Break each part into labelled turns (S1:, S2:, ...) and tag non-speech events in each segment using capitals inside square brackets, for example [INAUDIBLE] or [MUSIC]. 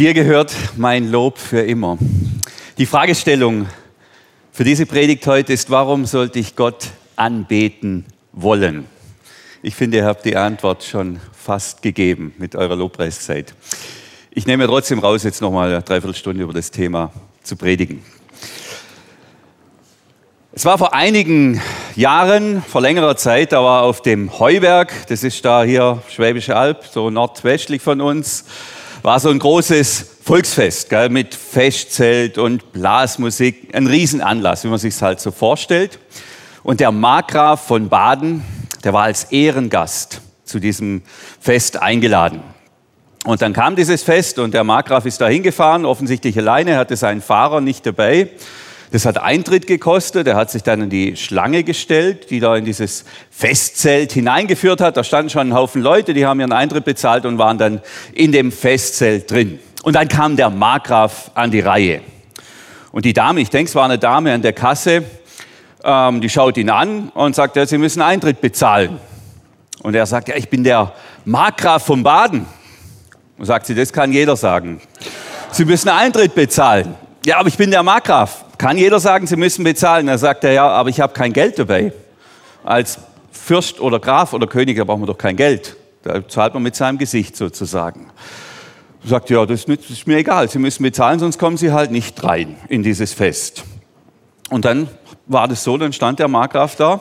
S1: Dir gehört mein Lob für immer. Die Fragestellung für diese Predigt heute ist, warum sollte ich Gott anbeten wollen? Ich finde, ihr habt die Antwort schon fast gegeben mit eurer Lobpreiszeit. Ich nehme trotzdem raus, jetzt nochmal eine Dreiviertelstunde über das Thema zu predigen. Es war vor einigen Jahren, vor längerer Zeit, da war auf dem Heuberg, das ist da hier Schwäbische Alb, so nordwestlich von uns, war so ein großes Volksfest gell, mit Festzelt und Blasmusik, ein Riesenanlass, wie man sich halt so vorstellt. Und der Markgraf von Baden, der war als Ehrengast zu diesem Fest eingeladen. Und dann kam dieses Fest und der Markgraf ist da hingefahren, offensichtlich alleine, hatte seinen Fahrer nicht dabei. Das hat Eintritt gekostet. Er hat sich dann in die Schlange gestellt, die da in dieses Festzelt hineingeführt hat. Da standen schon ein Haufen Leute, die haben ihren Eintritt bezahlt und waren dann in dem Festzelt drin. Und dann kam der Markgraf an die Reihe. Und die Dame, ich denke, es war eine Dame an der Kasse, ähm, die schaut ihn an und sagt, ja, Sie müssen Eintritt bezahlen. Und er sagt, ja, ich bin der Markgraf von Baden. Und sagt sie, das kann jeder sagen. Sie müssen Eintritt bezahlen. Ja, aber ich bin der Markgraf. Kann jeder sagen, Sie müssen bezahlen? Da sagt er, ja, aber ich habe kein Geld dabei. Als Fürst oder Graf oder König, da braucht man doch kein Geld. Da zahlt man mit seinem Gesicht sozusagen. Sagt, ja, das ist mir egal, Sie müssen bezahlen, sonst kommen Sie halt nicht rein in dieses Fest. Und dann war das so, dann stand der Markgraf da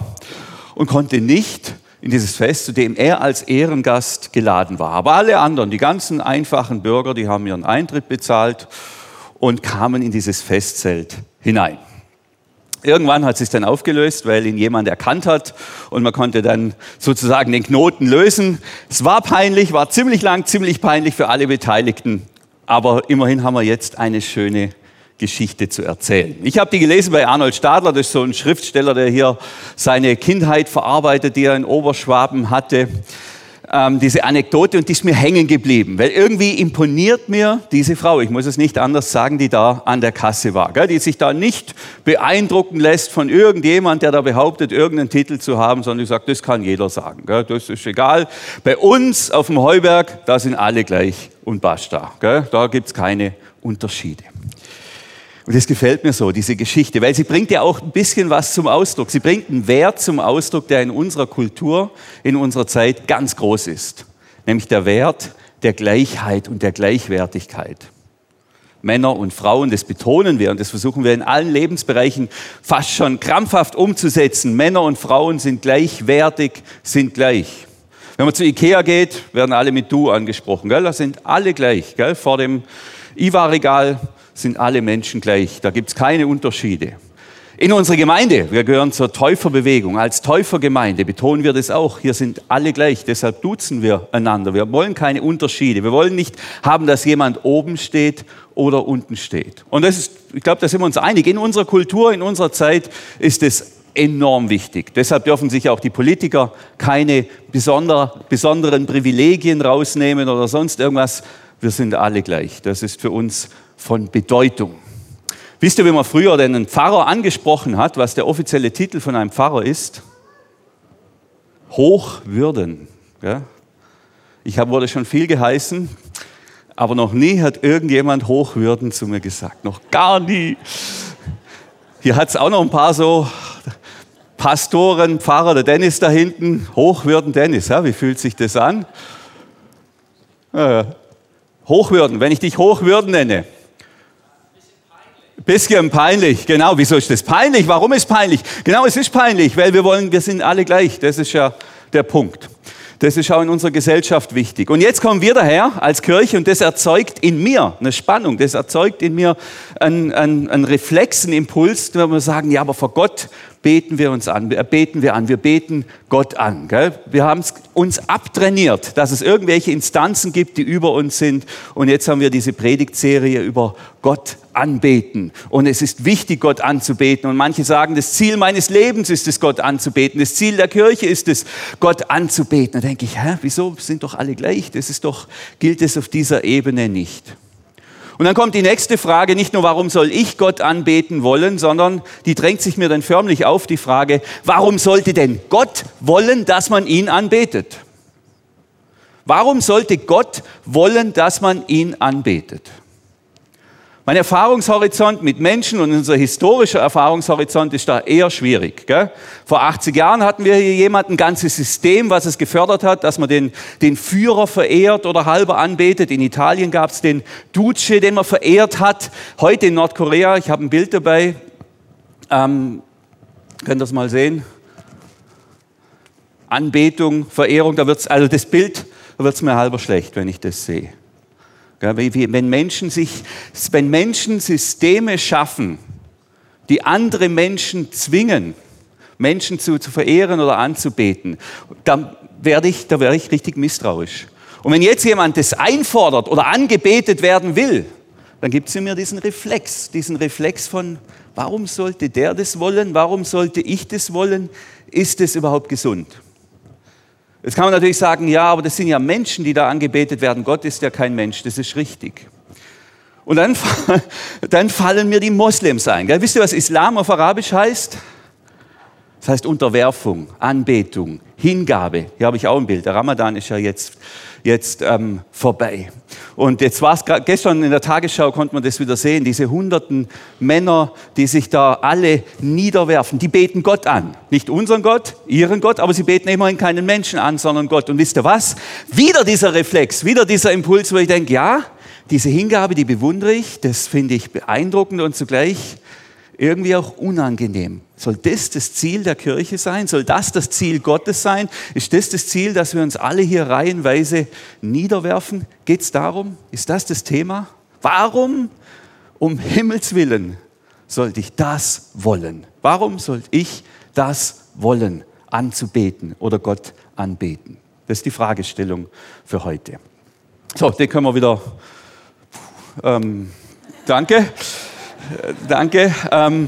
S1: und konnte nicht in dieses Fest, zu dem er als Ehrengast geladen war. Aber alle anderen, die ganzen einfachen Bürger, die haben ihren Eintritt bezahlt und kamen in dieses Festzelt hinein. Irgendwann hat sich dann aufgelöst, weil ihn jemand erkannt hat und man konnte dann sozusagen den Knoten lösen. Es war peinlich, war ziemlich lang, ziemlich peinlich für alle Beteiligten, aber immerhin haben wir jetzt eine schöne Geschichte zu erzählen. Ich habe die gelesen bei Arnold Stadler, das ist so ein Schriftsteller, der hier seine Kindheit verarbeitet, die er in Oberschwaben hatte ähm, diese Anekdote und die ist mir hängen geblieben, weil irgendwie imponiert mir diese Frau, ich muss es nicht anders sagen, die da an der Kasse war, gell, die sich da nicht beeindrucken lässt von irgendjemand, der da behauptet, irgendeinen Titel zu haben, sondern die sagt, das kann jeder sagen, gell, das ist egal. Bei uns auf dem Heuberg, da sind alle gleich und basta, gell, da gibt's keine Unterschiede. Und das gefällt mir so, diese Geschichte, weil sie bringt ja auch ein bisschen was zum Ausdruck. Sie bringt einen Wert zum Ausdruck, der in unserer Kultur, in unserer Zeit ganz groß ist. Nämlich der Wert der Gleichheit und der Gleichwertigkeit. Männer und Frauen, das betonen wir und das versuchen wir in allen Lebensbereichen fast schon krampfhaft umzusetzen. Männer und Frauen sind gleichwertig, sind gleich. Wenn man zu Ikea geht, werden alle mit Du angesprochen. Gell? Da sind alle gleich. Gell? Vor dem IWA-Regal sind alle Menschen gleich. Da gibt es keine Unterschiede. In unserer Gemeinde, wir gehören zur Täuferbewegung, als Täufergemeinde betonen wir das auch. Hier sind alle gleich, deshalb duzen wir einander. Wir wollen keine Unterschiede. Wir wollen nicht haben, dass jemand oben steht oder unten steht. Und das ist, ich glaube, da sind wir uns einig. In unserer Kultur, in unserer Zeit ist es enorm wichtig. Deshalb dürfen sich auch die Politiker keine besonder, besonderen Privilegien rausnehmen oder sonst irgendwas. Wir sind alle gleich. Das ist für uns von Bedeutung. Wisst ihr, wie man früher einen Pfarrer angesprochen hat, was der offizielle Titel von einem Pfarrer ist? Hochwürden. Ich wurde schon viel geheißen, aber noch nie hat irgendjemand Hochwürden zu mir gesagt. Noch gar nie. Hier hat es auch noch ein paar so Pastoren, Pfarrer, der Dennis da hinten. Hochwürden Dennis, ja, wie fühlt sich das an? Hochwürden, wenn ich dich Hochwürden nenne, Bisschen peinlich, genau. Wieso ist das peinlich? Warum ist peinlich? Genau, es ist peinlich, weil wir wollen, wir sind alle gleich. Das ist ja der Punkt. Das ist auch in unserer Gesellschaft wichtig. Und jetzt kommen wir daher als Kirche und das erzeugt in mir eine Spannung, das erzeugt in mir einen, einen, einen reflexen Impuls, wenn wir sagen, ja, aber vor Gott beten wir uns an, beten wir an, wir beten Gott an. Gell? Wir haben uns abtrainiert, dass es irgendwelche Instanzen gibt, die über uns sind. Und jetzt haben wir diese Predigtserie über Gott anbeten. Und es ist wichtig, Gott anzubeten. Und manche sagen, das Ziel meines Lebens ist es, Gott anzubeten. Das Ziel der Kirche ist es, Gott anzubeten. Da denke ich, hä, wieso sind doch alle gleich? Das ist doch, gilt es auf dieser Ebene nicht. Und dann kommt die nächste Frage, nicht nur, warum soll ich Gott anbeten wollen, sondern die drängt sich mir dann förmlich auf, die Frage, warum sollte denn Gott wollen, dass man ihn anbetet? Warum sollte Gott wollen, dass man ihn anbetet? Mein Erfahrungshorizont mit Menschen und unser historischer Erfahrungshorizont ist da eher schwierig. Gell? Vor 80 Jahren hatten wir hier jemanden, ein ganzes System, was es gefördert hat, dass man den, den Führer verehrt oder halber anbetet. In Italien gab es den Duce, den man verehrt hat. Heute in Nordkorea, ich habe ein Bild dabei, ähm, könnt ihr das mal sehen? Anbetung, Verehrung, da wird's, also das Bild, da wird es mir halber schlecht, wenn ich das sehe. Wenn Menschen, sich, wenn Menschen Systeme schaffen, die andere Menschen zwingen, Menschen zu, zu verehren oder anzubeten, dann werde ich, da werde ich richtig misstrauisch. Und wenn jetzt jemand das einfordert oder angebetet werden will, dann gibt es in mir diesen Reflex, diesen Reflex von, warum sollte der das wollen, warum sollte ich das wollen, ist es überhaupt gesund? Jetzt kann man natürlich sagen, ja, aber das sind ja Menschen, die da angebetet werden. Gott ist ja kein Mensch, das ist richtig. Und dann, [LAUGHS] dann fallen mir die Moslems ein. Gell? Wisst ihr, was Islam auf Arabisch heißt? Das heißt Unterwerfung, Anbetung, Hingabe. Hier habe ich auch ein Bild. Der Ramadan ist ja jetzt, jetzt ähm, vorbei. Und jetzt war es gestern in der Tagesschau, konnte man das wieder sehen, diese hunderten Männer, die sich da alle niederwerfen, die beten Gott an. Nicht unseren Gott, ihren Gott, aber sie beten immerhin keinen Menschen an, sondern Gott. Und wisst ihr was? Wieder dieser Reflex, wieder dieser Impuls, wo ich denke, ja, diese Hingabe, die bewundere ich, das finde ich beeindruckend und zugleich irgendwie auch unangenehm. Soll das das Ziel der Kirche sein? Soll das das Ziel Gottes sein? Ist das das Ziel, dass wir uns alle hier reihenweise niederwerfen? Geht es darum? Ist das das Thema? Warum, um Himmels willen, sollte ich das wollen? Warum sollte ich das wollen, anzubeten oder Gott anbeten? Das ist die Fragestellung für heute. So, den können wir wieder. Ähm, danke. Danke. Ähm,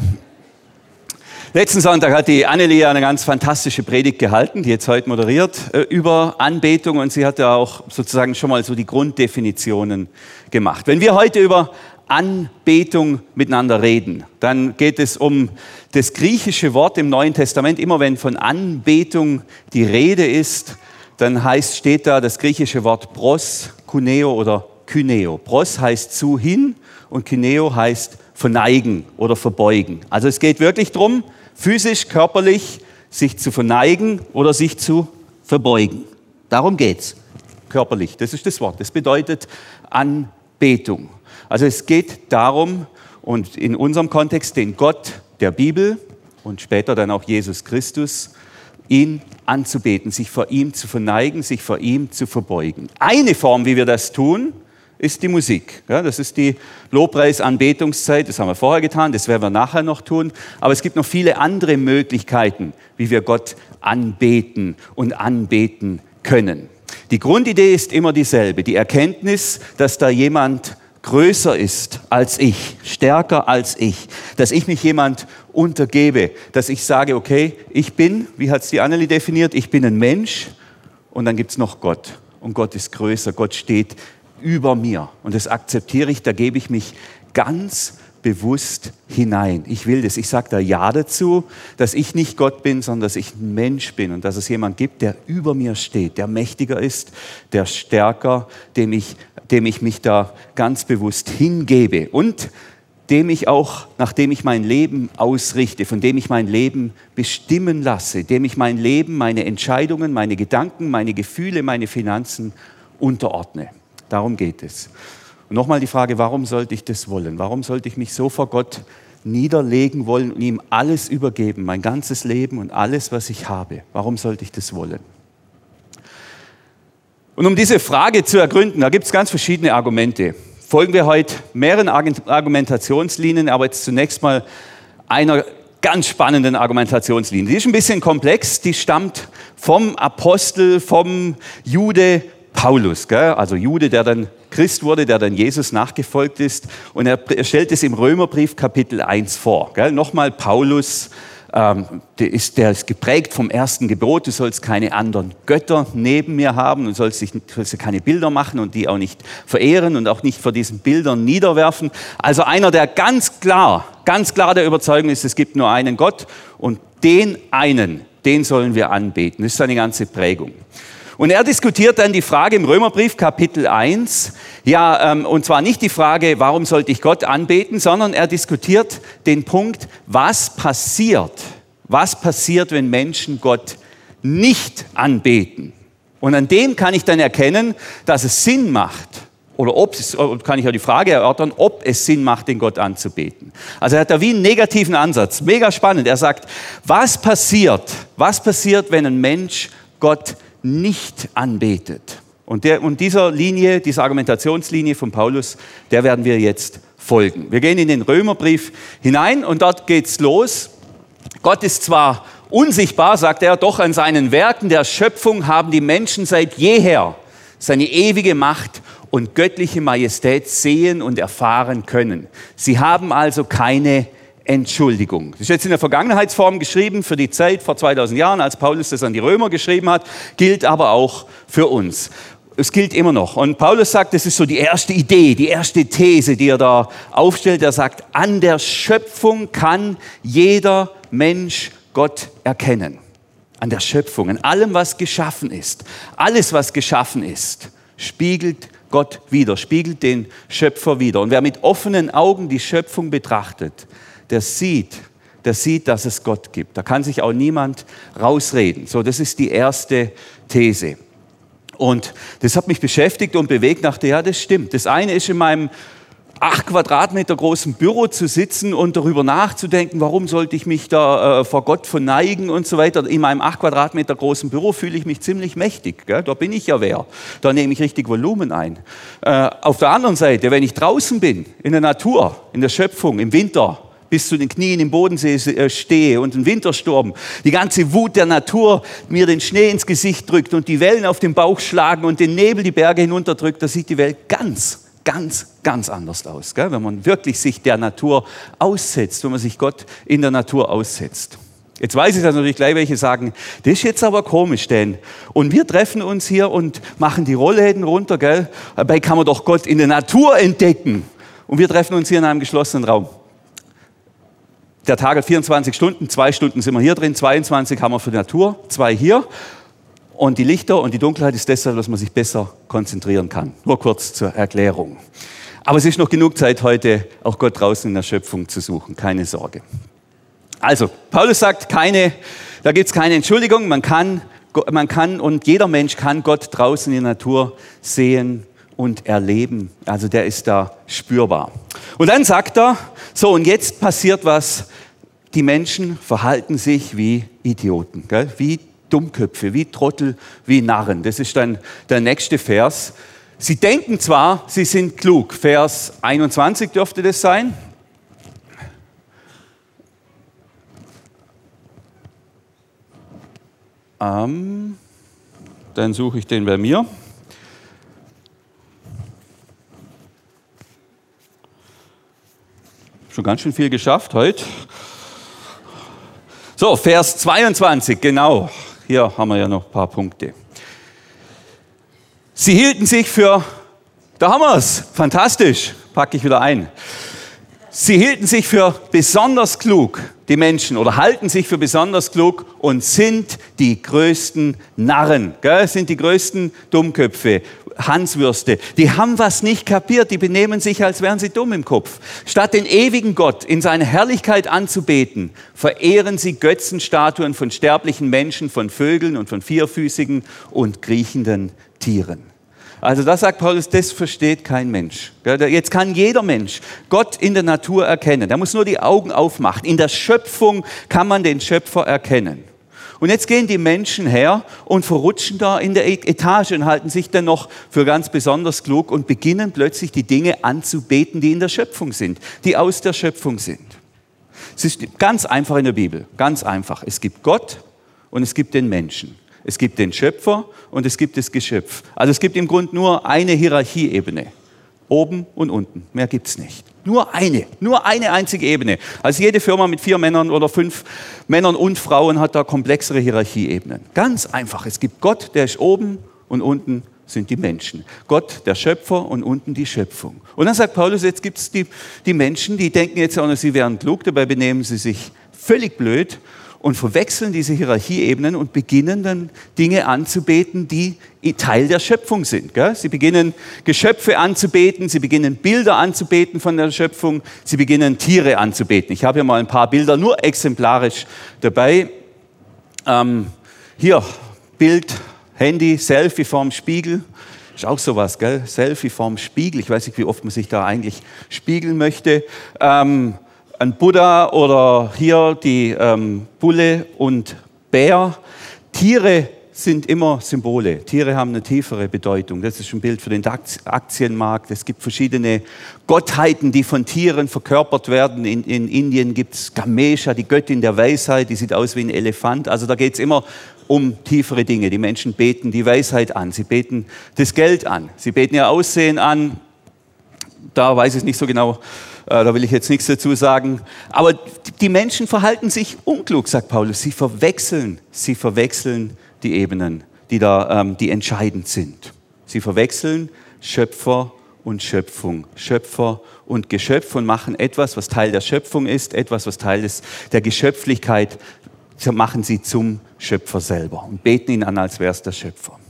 S1: letzten Sonntag hat die Annelie eine ganz fantastische Predigt gehalten, die jetzt heute moderiert, äh, über Anbetung und sie hat ja auch sozusagen schon mal so die Grunddefinitionen gemacht. Wenn wir heute über Anbetung miteinander reden, dann geht es um das griechische Wort im Neuen Testament. Immer wenn von Anbetung die Rede ist, dann heißt, steht da das griechische Wort pros, kuneo oder kyneo. Pros heißt zu hin und kyneo heißt verneigen oder verbeugen. Also es geht wirklich darum, physisch, körperlich sich zu verneigen oder sich zu verbeugen. Darum geht es. Körperlich, das ist das Wort. Das bedeutet Anbetung. Also es geht darum, und in unserem Kontext den Gott der Bibel und später dann auch Jesus Christus, ihn anzubeten, sich vor ihm zu verneigen, sich vor ihm zu verbeugen. Eine Form, wie wir das tun, ist die Musik. Ja, das ist die Lobpreisanbetungszeit, das haben wir vorher getan, das werden wir nachher noch tun. Aber es gibt noch viele andere Möglichkeiten, wie wir Gott anbeten und anbeten können. Die Grundidee ist immer dieselbe, die Erkenntnis, dass da jemand größer ist als ich, stärker als ich, dass ich mich jemand untergebe, dass ich sage, okay, ich bin, wie hat es die Annelie definiert, ich bin ein Mensch und dann gibt es noch Gott und Gott ist größer, Gott steht über mir. Und das akzeptiere ich, da gebe ich mich ganz bewusst hinein. Ich will das. Ich sage da Ja dazu, dass ich nicht Gott bin, sondern dass ich ein Mensch bin und dass es jemand gibt, der über mir steht, der mächtiger ist, der stärker, dem ich, dem ich mich da ganz bewusst hingebe und dem ich auch, nachdem ich mein Leben ausrichte, von dem ich mein Leben bestimmen lasse, dem ich mein Leben, meine Entscheidungen, meine Gedanken, meine Gefühle, meine Finanzen unterordne. Darum geht es. Und nochmal die Frage, warum sollte ich das wollen? Warum sollte ich mich so vor Gott niederlegen wollen und ihm alles übergeben, mein ganzes Leben und alles, was ich habe? Warum sollte ich das wollen? Und um diese Frage zu ergründen, da gibt es ganz verschiedene Argumente. Folgen wir heute mehreren Argumentationslinien, aber jetzt zunächst mal einer ganz spannenden Argumentationslinie. Die ist ein bisschen komplex, die stammt vom Apostel, vom Jude Paulus, gell? also Jude, der dann Christ wurde, der dann Jesus nachgefolgt ist. Und er, er stellt es im Römerbrief Kapitel 1 vor. Gell? Nochmal Paulus, ähm, der, ist, der ist geprägt vom ersten Gebot, du sollst keine anderen Götter neben mir haben und sollst, dich, sollst keine Bilder machen und die auch nicht verehren und auch nicht vor diesen Bildern niederwerfen. Also einer, der ganz klar, ganz klar der Überzeugung ist, es gibt nur einen Gott und den einen, den sollen wir anbeten. Das ist seine ganze Prägung. Und er diskutiert dann die Frage im Römerbrief Kapitel 1, ja, ähm, und zwar nicht die Frage, warum sollte ich Gott anbeten, sondern er diskutiert den Punkt, was passiert, was passiert, wenn Menschen Gott nicht anbeten. Und an dem kann ich dann erkennen, dass es Sinn macht, oder ob es, kann ich auch die Frage erörtern, ob es Sinn macht, den Gott anzubeten. Also er hat da wie einen negativen Ansatz. Mega spannend. Er sagt, was passiert, was passiert, wenn ein Mensch Gott nicht anbetet? Und, der, und dieser Linie, dieser Argumentationslinie von Paulus, der werden wir jetzt folgen. Wir gehen in den Römerbrief hinein und dort geht's los. Gott ist zwar unsichtbar, sagt er, doch an seinen Werken der Schöpfung haben die Menschen seit jeher seine ewige Macht und göttliche Majestät sehen und erfahren können. Sie haben also keine Entschuldigung. Das ist jetzt in der Vergangenheitsform geschrieben für die Zeit vor 2000 Jahren, als Paulus das an die Römer geschrieben hat, gilt aber auch für uns. Es gilt immer noch. Und Paulus sagt, das ist so die erste Idee, die erste These, die er da aufstellt. Er sagt, an der Schöpfung kann jeder Mensch Gott erkennen. An der Schöpfung, an allem, was geschaffen ist. Alles, was geschaffen ist, spiegelt Gott wider, spiegelt den Schöpfer wider. Und wer mit offenen Augen die Schöpfung betrachtet, der sieht, der sieht, dass es Gott gibt. Da kann sich auch niemand rausreden. So, das ist die erste These. Und das hat mich beschäftigt und bewegt, dachte, ja, das stimmt. Das eine ist in meinem acht Quadratmeter großen Büro zu sitzen und darüber nachzudenken, warum sollte ich mich da äh, vor Gott verneigen und so weiter. In meinem acht Quadratmeter großen Büro fühle ich mich ziemlich mächtig. Gell? Da bin ich ja wer. Da nehme ich richtig Volumen ein. Äh, auf der anderen Seite, wenn ich draußen bin, in der Natur, in der Schöpfung, im Winter, bis zu den Knien im Bodensee äh, stehe und ein Wintersturm, die ganze Wut der Natur mir den Schnee ins Gesicht drückt und die Wellen auf den Bauch schlagen und den Nebel die Berge hinunterdrückt, da sieht die Welt ganz ganz, ganz anders aus, gell? wenn man wirklich sich der Natur aussetzt, wenn man sich Gott in der Natur aussetzt. Jetzt weiß ich, dass natürlich gleich welche sagen, das ist jetzt aber komisch, denn. Und wir treffen uns hier und machen die Rollläden runter, gell? Dabei kann man doch Gott in der Natur entdecken. Und wir treffen uns hier in einem geschlossenen Raum. Der Tag hat 24 Stunden, zwei Stunden sind wir hier drin, 22 haben wir für die Natur, zwei hier. Und die Lichter und die Dunkelheit ist deshalb, dass man sich besser konzentrieren kann. Nur kurz zur Erklärung. Aber es ist noch genug Zeit heute, auch Gott draußen in der Schöpfung zu suchen. Keine Sorge. Also, Paulus sagt, keine, da gibt es keine Entschuldigung. Man kann, man kann und jeder Mensch kann Gott draußen in der Natur sehen und erleben. Also der ist da spürbar. Und dann sagt er, so und jetzt passiert was. Die Menschen verhalten sich wie Idioten, gell? wie Dummköpfe, wie Trottel, wie Narren. Das ist dann der nächste Vers. Sie denken zwar, sie sind klug. Vers 21 dürfte das sein. Ähm, dann suche ich den bei mir. Schon ganz schön viel geschafft heute. So, Vers 22, genau. Hier haben wir ja noch ein paar Punkte. Sie hielten sich für, da haben wir es, fantastisch, packe ich wieder ein. Sie hielten sich für besonders klug, die Menschen, oder halten sich für besonders klug und sind die größten Narren, gell? sind die größten Dummköpfe. Hanswürste, die haben was nicht kapiert, die benehmen sich, als wären sie dumm im Kopf. Statt den ewigen Gott in seiner Herrlichkeit anzubeten, verehren sie Götzenstatuen von sterblichen Menschen, von Vögeln und von vierfüßigen und kriechenden Tieren. Also das sagt Paulus, das versteht kein Mensch. Jetzt kann jeder Mensch Gott in der Natur erkennen. Der muss nur die Augen aufmachen. In der Schöpfung kann man den Schöpfer erkennen. Und jetzt gehen die Menschen her und verrutschen da in der e- Etage und halten sich dann noch für ganz besonders klug und beginnen plötzlich die Dinge anzubeten, die in der Schöpfung sind, die aus der Schöpfung sind. Es ist ganz einfach in der Bibel, ganz einfach. Es gibt Gott und es gibt den Menschen. Es gibt den Schöpfer und es gibt das Geschöpf. Also es gibt im Grunde nur eine Hierarchieebene. Oben und unten. Mehr gibt es nicht. Nur eine, nur eine einzige Ebene. Also jede Firma mit vier Männern oder fünf Männern und Frauen hat da komplexere Hierarchieebenen. Ganz einfach. Es gibt Gott, der ist oben und unten sind die Menschen. Gott, der Schöpfer und unten die Schöpfung. Und dann sagt Paulus, jetzt gibt es die, die Menschen, die denken jetzt auch noch, sie wären klug, dabei benehmen sie sich völlig blöd und verwechseln diese Hierarchieebenen und beginnen dann Dinge anzubeten, die Teil der Schöpfung sind. Sie beginnen Geschöpfe anzubeten, sie beginnen Bilder anzubeten von der Schöpfung, sie beginnen Tiere anzubeten. Ich habe hier mal ein paar Bilder nur exemplarisch dabei. Ähm, hier, Bild, Handy, Selfie vorm Spiegel. Ist auch sowas, gell? Selfie vorm Spiegel. Ich weiß nicht, wie oft man sich da eigentlich spiegeln möchte. Ähm, ein Buddha oder hier die ähm, Bulle und Bär. Tiere sind immer Symbole. Tiere haben eine tiefere Bedeutung. Das ist ein Bild für den Aktienmarkt. Es gibt verschiedene Gottheiten, die von Tieren verkörpert werden. In, in Indien gibt es Gamesha, die Göttin der Weisheit, die sieht aus wie ein Elefant. Also da geht es immer um tiefere Dinge. Die Menschen beten die Weisheit an, sie beten das Geld an, sie beten ihr Aussehen an. Da weiß ich nicht so genau, äh, da will ich jetzt nichts dazu sagen. Aber die Menschen verhalten sich unklug, sagt Paulus. Sie verwechseln, sie verwechseln die Ebenen, die da, ähm, die entscheidend sind. Sie verwechseln Schöpfer und Schöpfung, Schöpfer und Geschöpf und machen etwas, was Teil der Schöpfung ist, etwas, was Teil des, der Geschöpflichkeit, machen sie zum Schöpfer selber und beten ihn an, als wäre es der Schöpfer.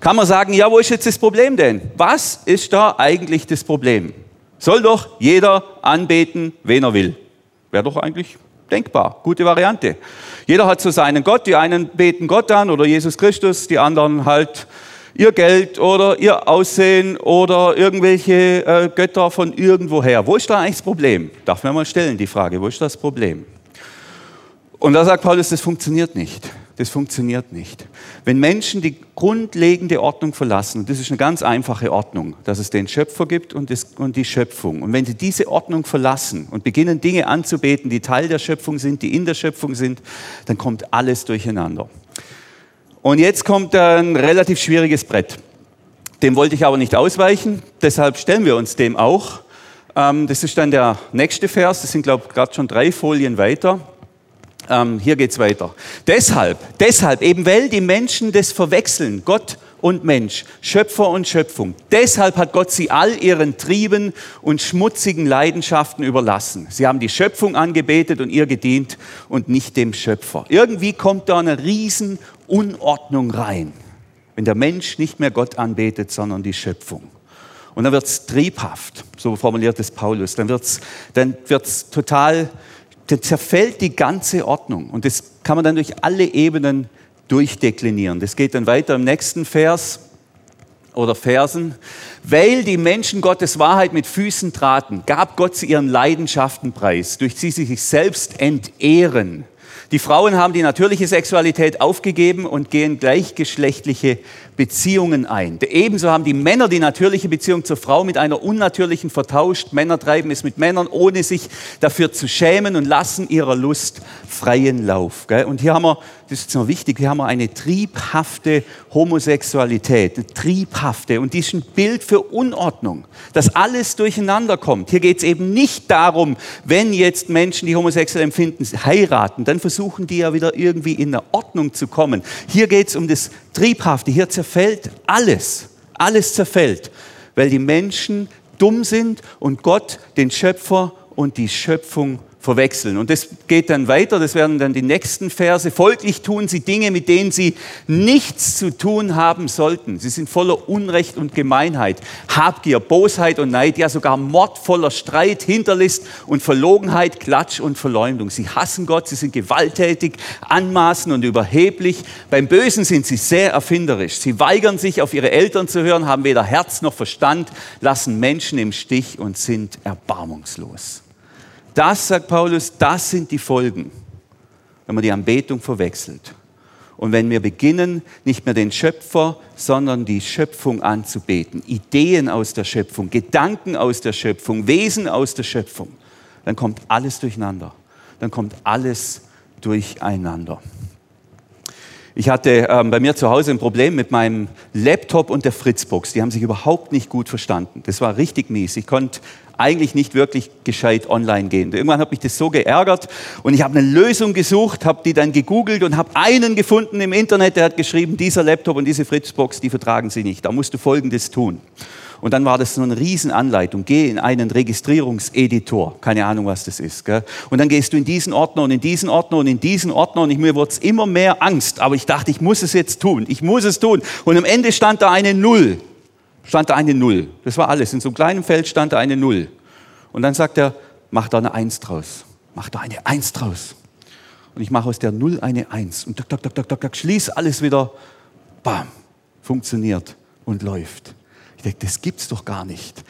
S1: Kann man sagen, ja, wo ist jetzt das Problem denn? Was ist da eigentlich das Problem? Soll doch jeder anbeten, wen er will. Wäre doch eigentlich denkbar, gute Variante. Jeder hat so seinen Gott, die einen beten Gott an oder Jesus Christus, die anderen halt ihr Geld oder ihr Aussehen oder irgendwelche äh, Götter von irgendwoher. Wo ist da eigentlich das Problem? Darf man mal stellen, die Frage, wo ist das Problem? Und da sagt Paulus, das funktioniert nicht. Das funktioniert nicht. Wenn Menschen die grundlegende Ordnung verlassen, und das ist eine ganz einfache Ordnung, dass es den Schöpfer gibt und, das, und die Schöpfung, und wenn sie diese Ordnung verlassen und beginnen Dinge anzubeten, die Teil der Schöpfung sind, die in der Schöpfung sind, dann kommt alles durcheinander. Und jetzt kommt ein relativ schwieriges Brett. Dem wollte ich aber nicht ausweichen, deshalb stellen wir uns dem auch. Ähm, das ist dann der nächste Vers, das sind, glaube ich, gerade schon drei Folien weiter. Ähm, hier geht's weiter. Deshalb, deshalb, eben weil die Menschen das verwechseln, Gott und Mensch, Schöpfer und Schöpfung. Deshalb hat Gott sie all ihren Trieben und schmutzigen Leidenschaften überlassen. Sie haben die Schöpfung angebetet und ihr gedient und nicht dem Schöpfer. Irgendwie kommt da eine riesen Unordnung rein, wenn der Mensch nicht mehr Gott anbetet, sondern die Schöpfung. Und dann wird's triebhaft, so formuliert es Paulus. Dann wird's, dann wird's total dann zerfällt die ganze Ordnung. Und das kann man dann durch alle Ebenen durchdeklinieren. Das geht dann weiter im nächsten Vers oder Versen. Weil die Menschen Gottes Wahrheit mit Füßen traten, gab Gott sie ihren Leidenschaften preis, durch die sie sich selbst entehren. Die Frauen haben die natürliche Sexualität aufgegeben und gehen gleichgeschlechtliche Beziehungen ein. Ebenso haben die Männer die natürliche Beziehung zur Frau mit einer unnatürlichen vertauscht. Männer treiben es mit Männern, ohne sich dafür zu schämen und lassen ihrer Lust freien Lauf. Und hier haben wir, das ist noch wichtig, hier haben wir eine triebhafte Homosexualität, eine triebhafte. Und die ist ein Bild für Unordnung, dass alles durcheinander kommt. Hier geht es eben nicht darum, wenn jetzt Menschen, die homosexuell empfinden, heiraten, dann versuchen die ja wieder irgendwie in eine Ordnung zu kommen. Hier geht es um das Triebhafte, hier zerfällt alles. Alles zerfällt, weil die Menschen dumm sind und Gott, den Schöpfer und die Schöpfung verwechseln. Und das geht dann weiter, das werden dann die nächsten Verse. Folglich tun sie Dinge, mit denen sie nichts zu tun haben sollten. Sie sind voller Unrecht und Gemeinheit, Habgier, Bosheit und Neid, ja sogar Mord, voller Streit, Hinterlist und Verlogenheit, Klatsch und Verleumdung. Sie hassen Gott, sie sind gewalttätig, anmaßen und überheblich. Beim Bösen sind sie sehr erfinderisch. Sie weigern sich, auf ihre Eltern zu hören, haben weder Herz noch Verstand, lassen Menschen im Stich und sind erbarmungslos. Das, sagt Paulus, das sind die Folgen, wenn man die Anbetung verwechselt. Und wenn wir beginnen, nicht mehr den Schöpfer, sondern die Schöpfung anzubeten, Ideen aus der Schöpfung, Gedanken aus der Schöpfung, Wesen aus der Schöpfung, dann kommt alles durcheinander. Dann kommt alles durcheinander. Ich hatte ähm, bei mir zu Hause ein Problem mit meinem Laptop und der Fritzbox. Die haben sich überhaupt nicht gut verstanden. Das war richtig mies. Ich konnte eigentlich nicht wirklich gescheit online gehen. Irgendwann hat mich das so geärgert und ich habe eine Lösung gesucht, habe die dann gegoogelt und habe einen gefunden im Internet, der hat geschrieben, dieser Laptop und diese Fritzbox, die vertragen sie nicht. Da musst du Folgendes tun. Und dann war das so eine Riesenanleitung. Geh in einen Registrierungseditor. Keine Ahnung, was das ist. Gell? Und dann gehst du in diesen Ordner und in diesen Ordner und in diesen Ordner. Und ich, mir wurde es immer mehr Angst. Aber ich dachte, ich muss es jetzt tun. Ich muss es tun. Und am Ende stand da eine Null. Stand da eine Null. Das war alles. In so einem kleinen Feld stand da eine Null. Und dann sagt er, mach da eine Eins draus. Mach da eine Eins draus. Und ich mache aus der Null eine Eins. Und tak, tak, tak, tak, tak, tak, schließ alles wieder. Bam. Funktioniert und läuft. Das gibt's doch gar nicht.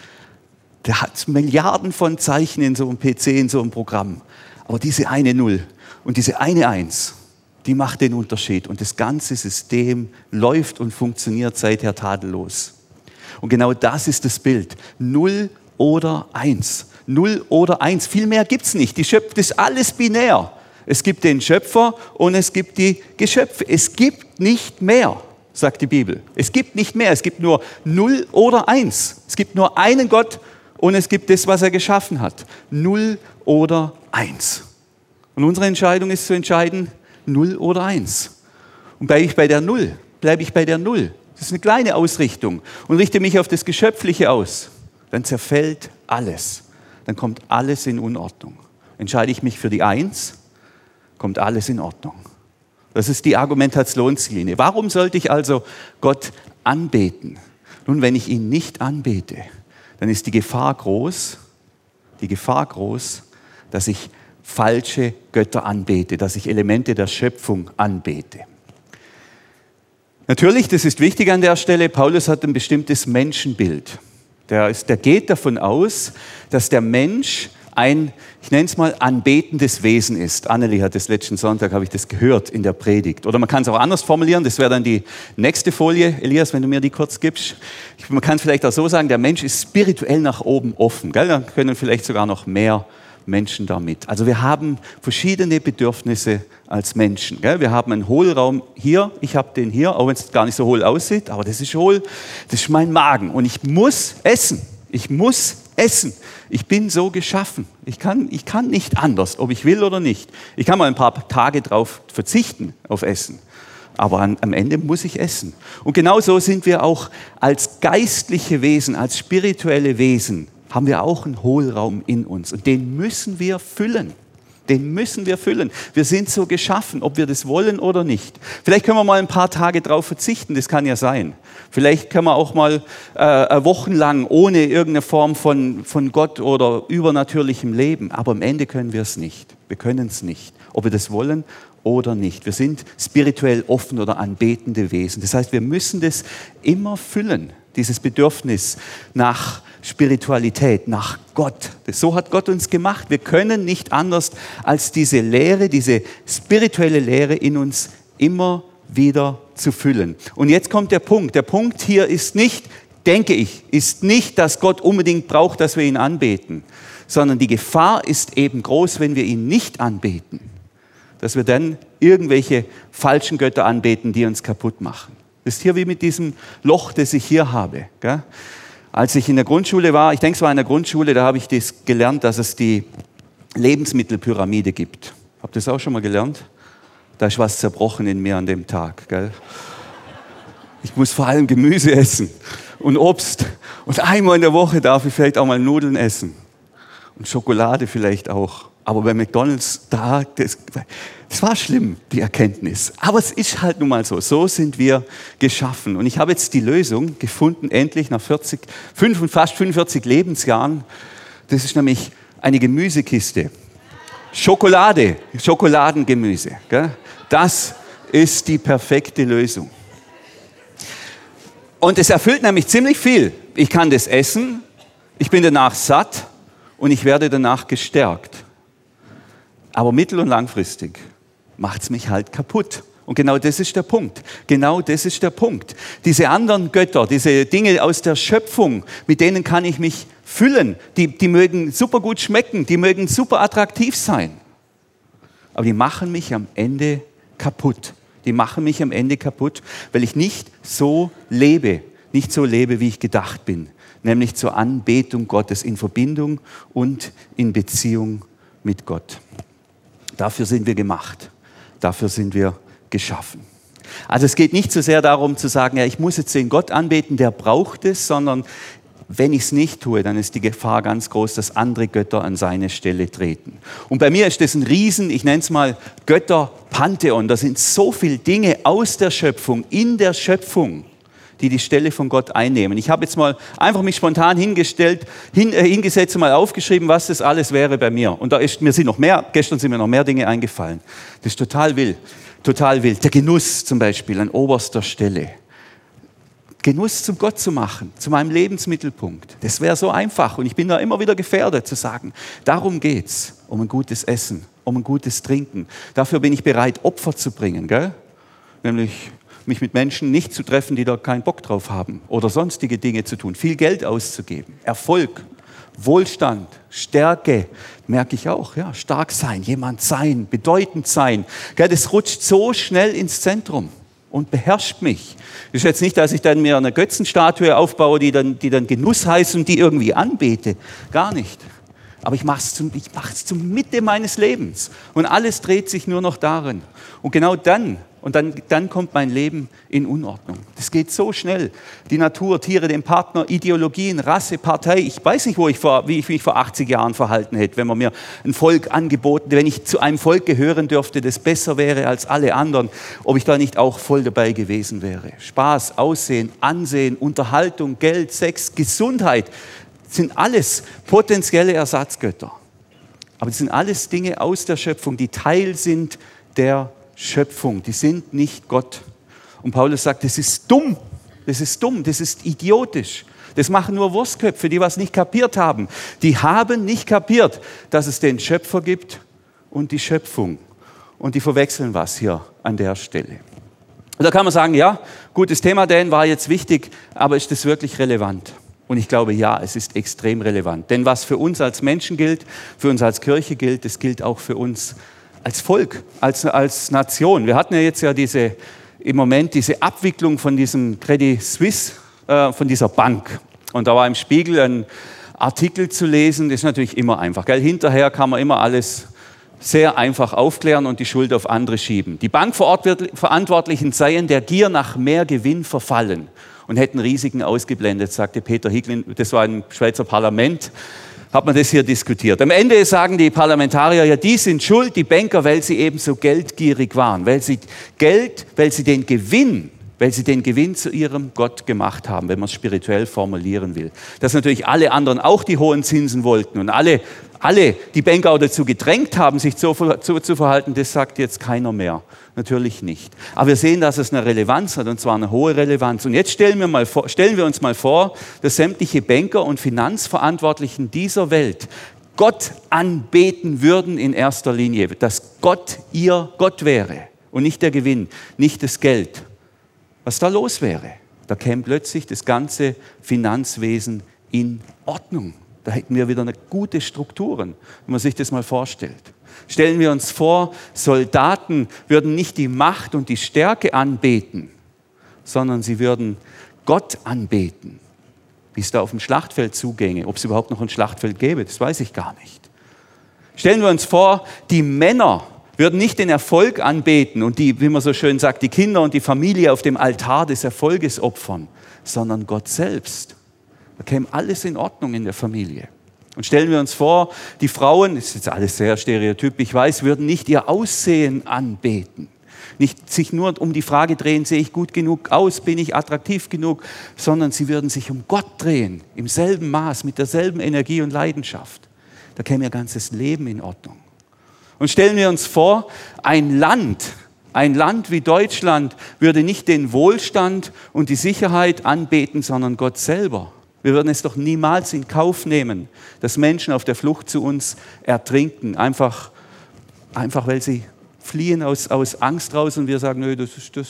S1: Der hat Milliarden von Zeichen in so einem PC, in so einem Programm. Aber diese eine Null und diese eine Eins, die macht den Unterschied. Und das ganze System läuft und funktioniert seither tadellos. Und genau das ist das Bild. Null oder eins. Null oder eins. Viel mehr gibt's nicht. Die Schöpf das ist alles binär. Es gibt den Schöpfer und es gibt die Geschöpfe. Es gibt nicht mehr sagt die Bibel. Es gibt nicht mehr, es gibt nur null oder eins. Es gibt nur einen Gott und es gibt das, was er geschaffen hat. Null oder eins. Und unsere Entscheidung ist zu entscheiden, null oder eins. Und bleibe ich bei der Null, bleibe ich bei der Null. Das ist eine kleine Ausrichtung und richte mich auf das Geschöpfliche aus. Dann zerfällt alles. Dann kommt alles in Unordnung. Entscheide ich mich für die Eins, kommt alles in Ordnung. Das ist die Argumentationslinie. Warum sollte ich also Gott anbeten? Nun, wenn ich ihn nicht anbete, dann ist die Gefahr groß, die Gefahr groß, dass ich falsche Götter anbete, dass ich Elemente der Schöpfung anbete. Natürlich, das ist wichtig an der Stelle, Paulus hat ein bestimmtes Menschenbild. Der, ist, der geht davon aus, dass der Mensch ein, ich nenne es mal, anbetendes Wesen ist. Annelie hat das letzten Sonntag, habe ich das gehört in der Predigt. Oder man kann es auch anders formulieren, das wäre dann die nächste Folie. Elias, wenn du mir die kurz gibst. Man kann es vielleicht auch so sagen, der Mensch ist spirituell nach oben offen. Gell? Da können vielleicht sogar noch mehr Menschen damit. Also wir haben verschiedene Bedürfnisse als Menschen. Gell? Wir haben einen Hohlraum hier, ich habe den hier, auch wenn es gar nicht so hohl aussieht, aber das ist hohl, das ist mein Magen und ich muss essen. Ich muss essen. Ich bin so geschaffen. Ich kann, ich kann nicht anders, ob ich will oder nicht. Ich kann mal ein paar Tage darauf verzichten, auf Essen. Aber an, am Ende muss ich essen. Und genauso sind wir auch als geistliche Wesen, als spirituelle Wesen, haben wir auch einen Hohlraum in uns. Und den müssen wir füllen. Den müssen wir füllen. Wir sind so geschaffen, ob wir das wollen oder nicht. Vielleicht können wir mal ein paar Tage drauf verzichten, das kann ja sein. Vielleicht können wir auch mal äh, wochenlang ohne irgendeine Form von, von Gott oder übernatürlichem Leben. Aber am Ende können wir es nicht. Wir können es nicht, ob wir das wollen oder nicht. Wir sind spirituell offen oder anbetende Wesen. Das heißt, wir müssen das immer füllen, dieses Bedürfnis nach Spiritualität, nach Gott. So hat Gott uns gemacht. Wir können nicht anders als diese Lehre, diese spirituelle Lehre in uns immer wieder zu füllen. Und jetzt kommt der Punkt. Der Punkt hier ist nicht, denke ich, ist nicht, dass Gott unbedingt braucht, dass wir ihn anbeten, sondern die Gefahr ist eben groß, wenn wir ihn nicht anbeten, dass wir dann irgendwelche falschen Götter anbeten, die uns kaputt machen. Das ist hier wie mit diesem Loch, das ich hier habe. Gell? Als ich in der Grundschule war, ich denke es war in der Grundschule, da habe ich das gelernt, dass es die Lebensmittelpyramide gibt. Habt ihr das auch schon mal gelernt? Da ist was zerbrochen in mir an dem Tag. Gell? Ich muss vor allem Gemüse essen und Obst. Und einmal in der Woche darf ich vielleicht auch mal Nudeln essen. Und Schokolade vielleicht auch. Aber bei McDonald's, da, das, das war schlimm, die Erkenntnis. Aber es ist halt nun mal so. So sind wir geschaffen. Und ich habe jetzt die Lösung gefunden, endlich nach 40, 5 fast 45 Lebensjahren. Das ist nämlich eine Gemüsekiste. Schokolade, Schokoladengemüse. Gell? Das ist die perfekte Lösung. Und es erfüllt nämlich ziemlich viel. Ich kann das essen, ich bin danach satt und ich werde danach gestärkt. Aber mittel- und langfristig macht es mich halt kaputt. Und genau das ist der Punkt. Genau das ist der Punkt. Diese anderen Götter, diese Dinge aus der Schöpfung, mit denen kann ich mich füllen. Die, die mögen super gut schmecken, die mögen super attraktiv sein. Aber die machen mich am Ende kaputt. Die machen mich am Ende kaputt, weil ich nicht so lebe, nicht so lebe, wie ich gedacht bin. Nämlich zur Anbetung Gottes in Verbindung und in Beziehung mit Gott. Dafür sind wir gemacht. Dafür sind wir geschaffen. Also es geht nicht so sehr darum zu sagen, ja, ich muss jetzt den Gott anbeten, der braucht es, sondern wenn ich es nicht tue, dann ist die Gefahr ganz groß, dass andere Götter an seine Stelle treten. Und bei mir ist das ein Riesen, ich nenne es mal Götter-Pantheon. Da sind so viele Dinge aus der Schöpfung, in der Schöpfung, die die Stelle von Gott einnehmen. Ich habe jetzt mal einfach mich spontan hingestellt, hin, äh, hingesetzt und mal aufgeschrieben, was das alles wäre bei mir. Und da ist mir sind noch mehr, gestern sind mir noch mehr Dinge eingefallen. Das ist total wild, total wild. Der Genuss zum Beispiel an oberster Stelle. Genuss zum Gott zu machen, zu meinem Lebensmittelpunkt. Das wäre so einfach und ich bin da immer wieder gefährdet zu sagen, darum geht's, um ein gutes Essen, um ein gutes Trinken. Dafür bin ich bereit, Opfer zu bringen, gell? Nämlich mich mit Menschen nicht zu treffen, die da keinen Bock drauf haben oder sonstige Dinge zu tun, viel Geld auszugeben, Erfolg, Wohlstand, Stärke, merke ich auch, ja, stark sein, jemand sein, bedeutend sein. Das rutscht so schnell ins Zentrum und beherrscht mich. Das ist jetzt nicht, dass ich dann mir eine Götzenstatue aufbaue, die dann, die dann Genuss heißt und die irgendwie anbete. Gar nicht. Aber ich mache es zum, zum Mitte meines Lebens. Und alles dreht sich nur noch darin. Und genau dann und dann, dann kommt mein Leben in Unordnung. Das geht so schnell. Die Natur, Tiere, den Partner, Ideologien, Rasse, Partei. Ich weiß nicht, wo ich vor, wie ich mich vor 80 Jahren verhalten hätte, wenn man mir ein Volk angeboten, wenn ich zu einem Volk gehören dürfte, das besser wäre als alle anderen, ob ich da nicht auch voll dabei gewesen wäre. Spaß, Aussehen, Ansehen, Unterhaltung, Geld, Sex, Gesundheit sind alles potenzielle Ersatzgötter. Aber das sind alles Dinge aus der Schöpfung, die Teil sind der Schöpfung, die sind nicht Gott. Und Paulus sagt, das ist dumm, das ist dumm, das ist idiotisch. Das machen nur Wurstköpfe, die was nicht kapiert haben. Die haben nicht kapiert, dass es den Schöpfer gibt und die Schöpfung. Und die verwechseln was hier an der Stelle. Da kann man sagen, ja, gutes Thema, Dan, war jetzt wichtig, aber ist das wirklich relevant? Und ich glaube, ja, es ist extrem relevant. Denn was für uns als Menschen gilt, für uns als Kirche gilt, das gilt auch für uns als Volk, als, als Nation. Wir hatten ja jetzt ja diese, im Moment diese Abwicklung von diesem Credit Suisse, äh, von dieser Bank. Und da war im Spiegel ein Artikel zu lesen, das ist natürlich immer einfach. Gell? Hinterher kann man immer alles sehr einfach aufklären und die Schuld auf andere schieben. Die Bankverantwortlichen seien der Gier nach mehr Gewinn verfallen und hätten Risiken ausgeblendet, sagte Peter Higlin. Das war im Schweizer Parlament hat man das hier diskutiert. Am Ende sagen die Parlamentarier, ja, die sind schuld, die Banker, weil sie eben so geldgierig waren, weil sie Geld, weil sie den Gewinn, weil sie den Gewinn zu ihrem Gott gemacht haben, wenn man es spirituell formulieren will. Dass natürlich alle anderen auch die hohen Zinsen wollten und alle, alle die Banker auch dazu gedrängt haben, sich so, so zu verhalten, das sagt jetzt keiner mehr. Natürlich nicht. Aber wir sehen, dass es eine Relevanz hat, und zwar eine hohe Relevanz. Und jetzt stellen wir, mal vor, stellen wir uns mal vor, dass sämtliche Banker und Finanzverantwortlichen dieser Welt Gott anbeten würden in erster Linie, dass Gott ihr Gott wäre und nicht der Gewinn, nicht das Geld. Was da los wäre? Da käme plötzlich das ganze Finanzwesen in Ordnung. Da hätten wir wieder eine gute Strukturen, wenn man sich das mal vorstellt. Stellen wir uns vor, Soldaten würden nicht die Macht und die Stärke anbeten, sondern sie würden Gott anbeten. Wie es da auf dem Schlachtfeld zugänge, ob es überhaupt noch ein Schlachtfeld gäbe, das weiß ich gar nicht. Stellen wir uns vor, die Männer würden nicht den Erfolg anbeten und die, wie man so schön sagt, die Kinder und die Familie auf dem Altar des Erfolges opfern, sondern Gott selbst. Da käme alles in Ordnung in der Familie. Und stellen wir uns vor, die Frauen, das ist jetzt alles sehr stereotyp, ich weiß, würden nicht ihr Aussehen anbeten. Nicht sich nur um die Frage drehen, sehe ich gut genug aus, bin ich attraktiv genug, sondern sie würden sich um Gott drehen, im selben Maß, mit derselben Energie und Leidenschaft. Da käme ihr ganzes Leben in Ordnung. Und stellen wir uns vor, ein Land, ein Land wie Deutschland würde nicht den Wohlstand und die Sicherheit anbeten, sondern Gott selber. Wir würden es doch niemals in Kauf nehmen, dass Menschen auf der Flucht zu uns ertrinken, einfach, einfach weil sie fliehen aus, aus Angst raus und wir sagen, nö, das, ist, das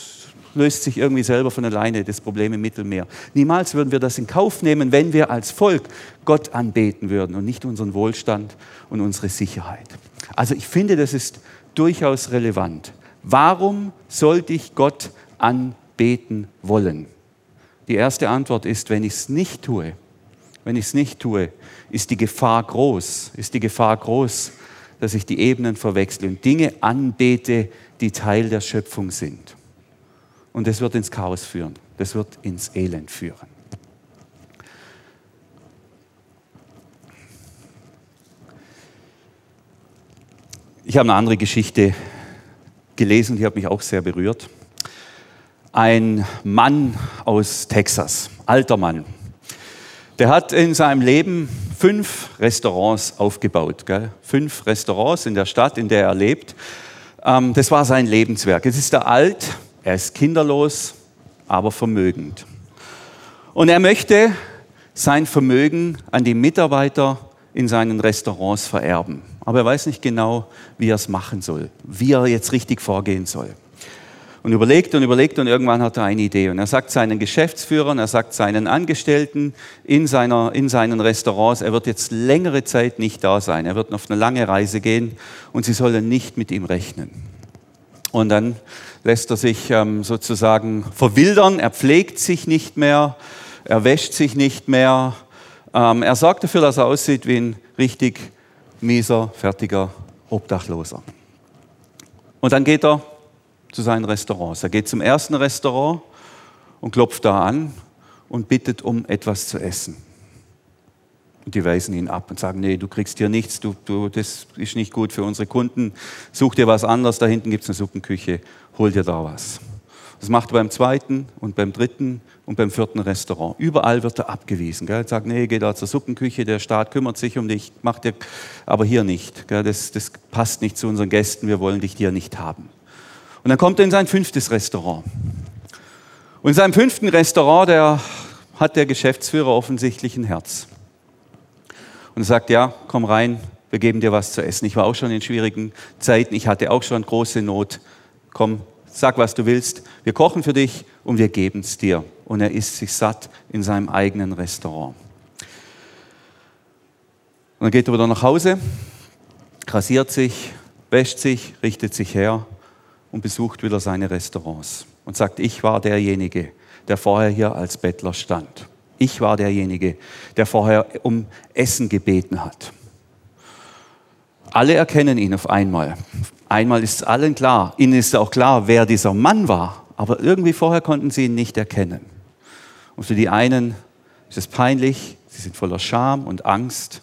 S1: löst sich irgendwie selber von alleine, das Problem im Mittelmeer. Niemals würden wir das in Kauf nehmen, wenn wir als Volk Gott anbeten würden und nicht unseren Wohlstand und unsere Sicherheit. Also ich finde, das ist durchaus relevant. Warum sollte ich Gott anbeten wollen? Die erste Antwort ist, wenn ich es nicht tue, wenn ich es nicht tue, ist die Gefahr groß, ist die Gefahr groß, dass ich die Ebenen verwechsle und Dinge anbete, die Teil der Schöpfung sind. Und das wird ins Chaos führen, das wird ins Elend führen. Ich habe eine andere Geschichte gelesen, die hat mich auch sehr berührt. Ein Mann aus Texas, alter Mann, der hat in seinem Leben fünf Restaurants aufgebaut. Gell? Fünf Restaurants in der Stadt, in der er lebt. Ähm, das war sein Lebenswerk. Jetzt ist er alt, er ist kinderlos, aber vermögend. Und er möchte sein Vermögen an die Mitarbeiter in seinen Restaurants vererben. Aber er weiß nicht genau, wie er es machen soll, wie er jetzt richtig vorgehen soll und überlegt und überlegt und irgendwann hat er eine Idee. Und er sagt seinen Geschäftsführern, er sagt seinen Angestellten in, seiner, in seinen Restaurants, er wird jetzt längere Zeit nicht da sein. Er wird auf eine lange Reise gehen und sie sollen nicht mit ihm rechnen. Und dann lässt er sich ähm, sozusagen verwildern, er pflegt sich nicht mehr, er wäscht sich nicht mehr. Ähm, er sorgt dafür, dass er aussieht wie ein richtig mieser, fertiger Obdachloser. Und dann geht er zu seinen Restaurants. Er geht zum ersten Restaurant und klopft da an und bittet um etwas zu essen. Und die weisen ihn ab und sagen, nee, du kriegst hier nichts, du, du, das ist nicht gut für unsere Kunden, such dir was anderes, da hinten gibt es eine Suppenküche, hol dir da was. Das macht er beim zweiten und beim dritten und beim vierten Restaurant. Überall wird er abgewiesen. Gell? Sagt, nee, geh da zur Suppenküche, der Staat kümmert sich um dich, mach dir, aber hier nicht. Gell? Das, das passt nicht zu unseren Gästen, wir wollen dich hier nicht haben. Und dann kommt er in sein fünftes Restaurant. Und in seinem fünften Restaurant, der hat der Geschäftsführer offensichtlich ein Herz. Und er sagt, ja, komm rein, wir geben dir was zu essen. Ich war auch schon in schwierigen Zeiten, ich hatte auch schon große Not. Komm, sag, was du willst. Wir kochen für dich und wir geben es dir. Und er isst sich satt in seinem eigenen Restaurant. Und dann geht er wieder nach Hause, rasiert sich, wäscht sich, richtet sich her und besucht wieder seine Restaurants und sagt, ich war derjenige, der vorher hier als Bettler stand. Ich war derjenige, der vorher um Essen gebeten hat. Alle erkennen ihn auf einmal. Einmal ist es allen klar. Ihnen ist auch klar, wer dieser Mann war. Aber irgendwie vorher konnten sie ihn nicht erkennen. Und für die einen ist es peinlich, sie sind voller Scham und Angst.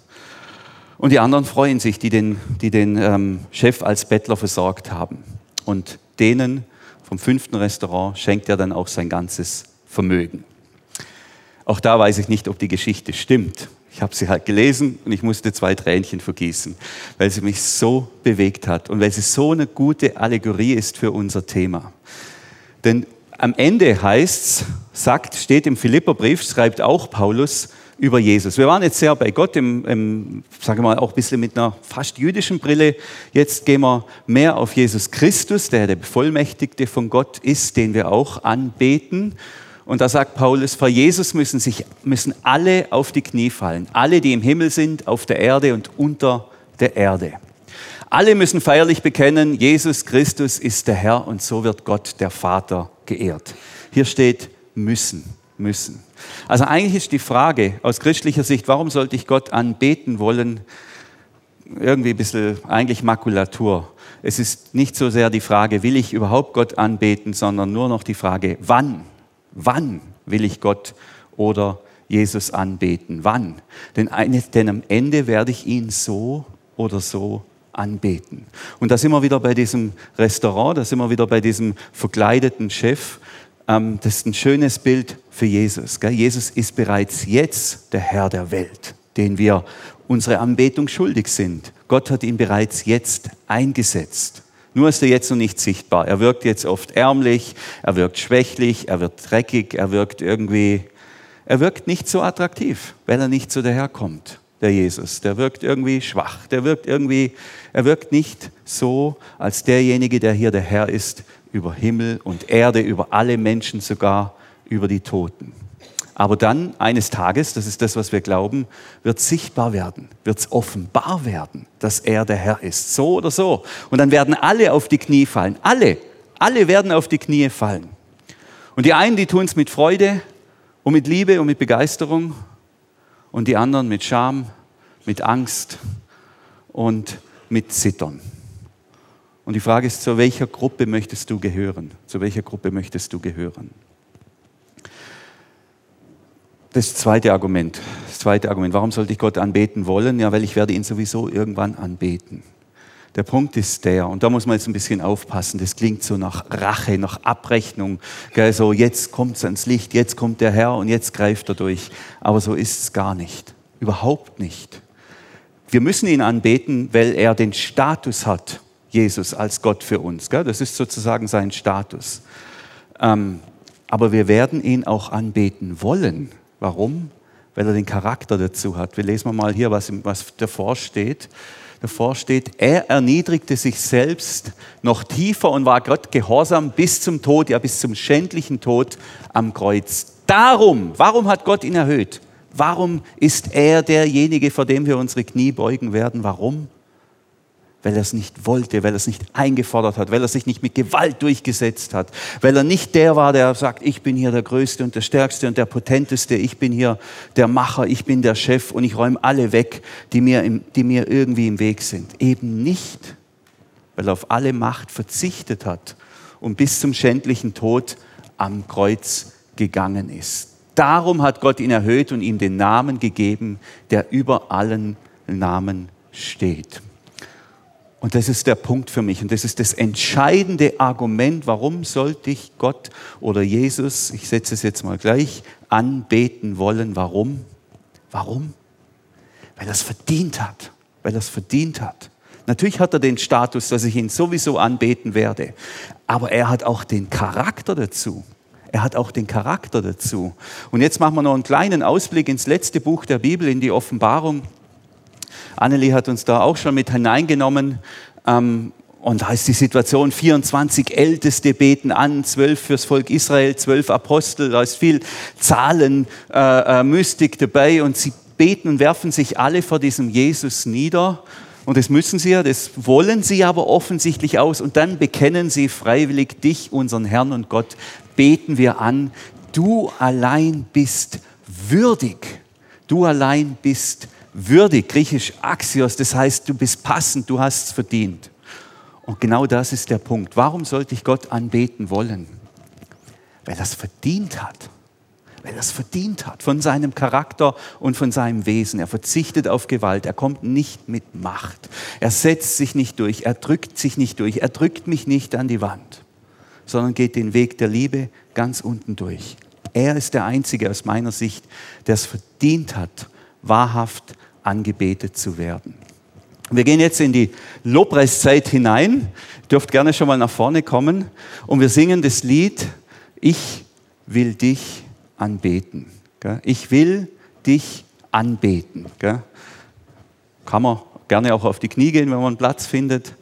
S1: Und die anderen freuen sich, die den, die den ähm, Chef als Bettler versorgt haben. Und denen vom fünften Restaurant schenkt er dann auch sein ganzes Vermögen. Auch da weiß ich nicht, ob die Geschichte stimmt. Ich habe sie halt gelesen und ich musste zwei Tränchen vergießen, weil sie mich so bewegt hat und weil sie so eine gute Allegorie ist für unser Thema. Denn am Ende heißt sagt, steht im Philipperbrief, schreibt auch Paulus, über Jesus. Wir waren jetzt sehr bei Gott, im, im, sage mal, auch ein bisschen mit einer fast jüdischen Brille. Jetzt gehen wir mehr auf Jesus Christus, der der Bevollmächtigte von Gott ist, den wir auch anbeten. Und da sagt Paulus, vor Jesus müssen sich, müssen alle auf die Knie fallen. Alle, die im Himmel sind, auf der Erde und unter der Erde. Alle müssen feierlich bekennen, Jesus Christus ist der Herr und so wird Gott, der Vater, geehrt. Hier steht müssen müssen. Also eigentlich ist die Frage aus christlicher Sicht, warum sollte ich Gott anbeten wollen, irgendwie ein bisschen eigentlich Makulatur. Es ist nicht so sehr die Frage, will ich überhaupt Gott anbeten, sondern nur noch die Frage, wann? Wann will ich Gott oder Jesus anbeten? Wann? Denn, denn am Ende werde ich ihn so oder so anbeten. Und da sind wir wieder bei diesem Restaurant, da sind wir wieder bei diesem verkleideten Chef, ähm, das ist ein schönes Bild für Jesus. Jesus ist bereits jetzt der Herr der Welt, den wir unsere Anbetung schuldig sind. Gott hat ihn bereits jetzt eingesetzt. Nur ist er jetzt noch nicht sichtbar. Er wirkt jetzt oft ärmlich, er wirkt schwächlich, er wird dreckig, er wirkt irgendwie, er wirkt nicht so attraktiv, weil er nicht so daherkommt, der Jesus. Der wirkt irgendwie schwach, der wirkt irgendwie, er wirkt nicht so als derjenige, der hier der Herr ist, über Himmel und Erde, über alle Menschen, sogar über die Toten. Aber dann eines Tages, das ist das, was wir glauben, wird sichtbar werden, wird es offenbar werden, dass er der Herr ist. So oder so. Und dann werden alle auf die Knie fallen. Alle, alle werden auf die Knie fallen. Und die einen, die tun es mit Freude und mit Liebe und mit Begeisterung. Und die anderen mit Scham, mit Angst und mit Zittern. Und die Frage ist, zu welcher Gruppe möchtest du gehören? Zu welcher Gruppe möchtest du gehören? Das zweite Argument. Das zweite Argument. Warum sollte ich Gott anbeten wollen? Ja, weil ich werde ihn sowieso irgendwann anbeten. Der Punkt ist der, und da muss man jetzt ein bisschen aufpassen, das klingt so nach Rache, nach Abrechnung. Gell, so, jetzt kommt es ans Licht, jetzt kommt der Herr und jetzt greift er durch. Aber so ist es gar nicht. Überhaupt nicht. Wir müssen ihn anbeten, weil er den Status hat, Jesus als Gott für uns. Gell? Das ist sozusagen sein Status. Ähm, aber wir werden ihn auch anbeten wollen. Warum? Weil er den Charakter dazu hat. Wir lesen mal hier, was, was davor steht davor steht, er erniedrigte sich selbst noch tiefer und war Gott gehorsam bis zum Tod, ja bis zum schändlichen Tod am Kreuz. Darum, warum hat Gott ihn erhöht? Warum ist er derjenige, vor dem wir unsere Knie beugen werden? Warum? Weil er es nicht wollte, weil er es nicht eingefordert hat, weil er sich nicht mit Gewalt durchgesetzt hat, weil er nicht der war, der sagt, ich bin hier der Größte und der Stärkste und der Potenteste, ich bin hier der Macher, ich bin der Chef und ich räume alle weg, die mir, im, die mir irgendwie im Weg sind. Eben nicht, weil er auf alle Macht verzichtet hat und bis zum schändlichen Tod am Kreuz gegangen ist. Darum hat Gott ihn erhöht und ihm den Namen gegeben, der über allen Namen steht. Und das ist der Punkt für mich und das ist das entscheidende Argument, warum sollte ich Gott oder Jesus, ich setze es jetzt mal gleich, anbeten wollen. Warum? Warum? Weil er es verdient hat. Weil er es verdient hat. Natürlich hat er den Status, dass ich ihn sowieso anbeten werde, aber er hat auch den Charakter dazu. Er hat auch den Charakter dazu. Und jetzt machen wir noch einen kleinen Ausblick ins letzte Buch der Bibel, in die Offenbarung. Annelie hat uns da auch schon mit hineingenommen. Ähm, und da ist die Situation, 24 Älteste beten an, 12 fürs Volk Israel, 12 Apostel, da ist viel Zahlen, äh, äh, dabei und sie beten und werfen sich alle vor diesem Jesus nieder. Und das müssen sie ja, das wollen sie aber offensichtlich aus. Und dann bekennen sie freiwillig dich, unseren Herrn und Gott, beten wir an. Du allein bist würdig. Du allein bist würdig griechisch Axios, das heißt, du bist passend, du hast es verdient. Und genau das ist der Punkt. Warum sollte ich Gott anbeten wollen? Weil er es verdient hat. Weil er es verdient hat von seinem Charakter und von seinem Wesen. Er verzichtet auf Gewalt. Er kommt nicht mit Macht. Er setzt sich nicht durch. Er drückt sich nicht durch. Er drückt mich nicht an die Wand, sondern geht den Weg der Liebe ganz unten durch. Er ist der Einzige aus meiner Sicht, der es verdient hat, wahrhaft angebetet zu werden. Wir gehen jetzt in die Lobpreiszeit hinein. Ihr dürft gerne schon mal nach vorne kommen. Und wir singen das Lied, ich will dich anbeten. Ich will dich anbeten. Kann man gerne auch auf die Knie gehen, wenn man Platz findet.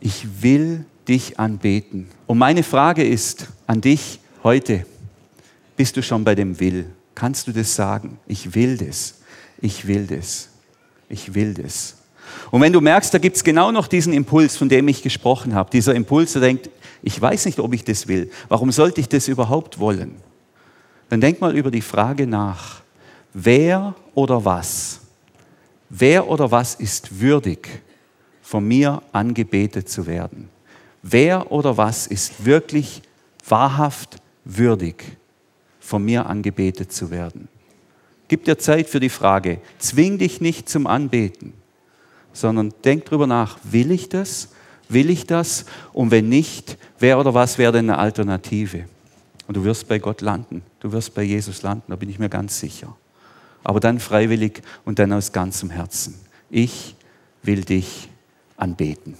S1: Ich will dich anbeten. Und meine Frage ist an dich heute, bist du schon bei dem Will? Kannst du das sagen? Ich will das ich will das. Ich will das. Und wenn du merkst, da gibt es genau noch diesen Impuls, von dem ich gesprochen habe, dieser Impuls, der denkt, ich weiß nicht, ob ich das will. Warum sollte ich das überhaupt wollen? Dann denk mal über die Frage nach, wer oder was, wer oder was ist würdig, von mir angebetet zu werden? Wer oder was ist wirklich wahrhaft würdig, von mir angebetet zu werden? Gib dir Zeit für die Frage. Zwing dich nicht zum Anbeten, sondern denk drüber nach. Will ich das? Will ich das? Und wenn nicht, wer oder was wäre denn eine Alternative? Und du wirst bei Gott landen. Du wirst bei Jesus landen, da bin ich mir ganz sicher. Aber dann freiwillig und dann aus ganzem Herzen. Ich will dich anbeten.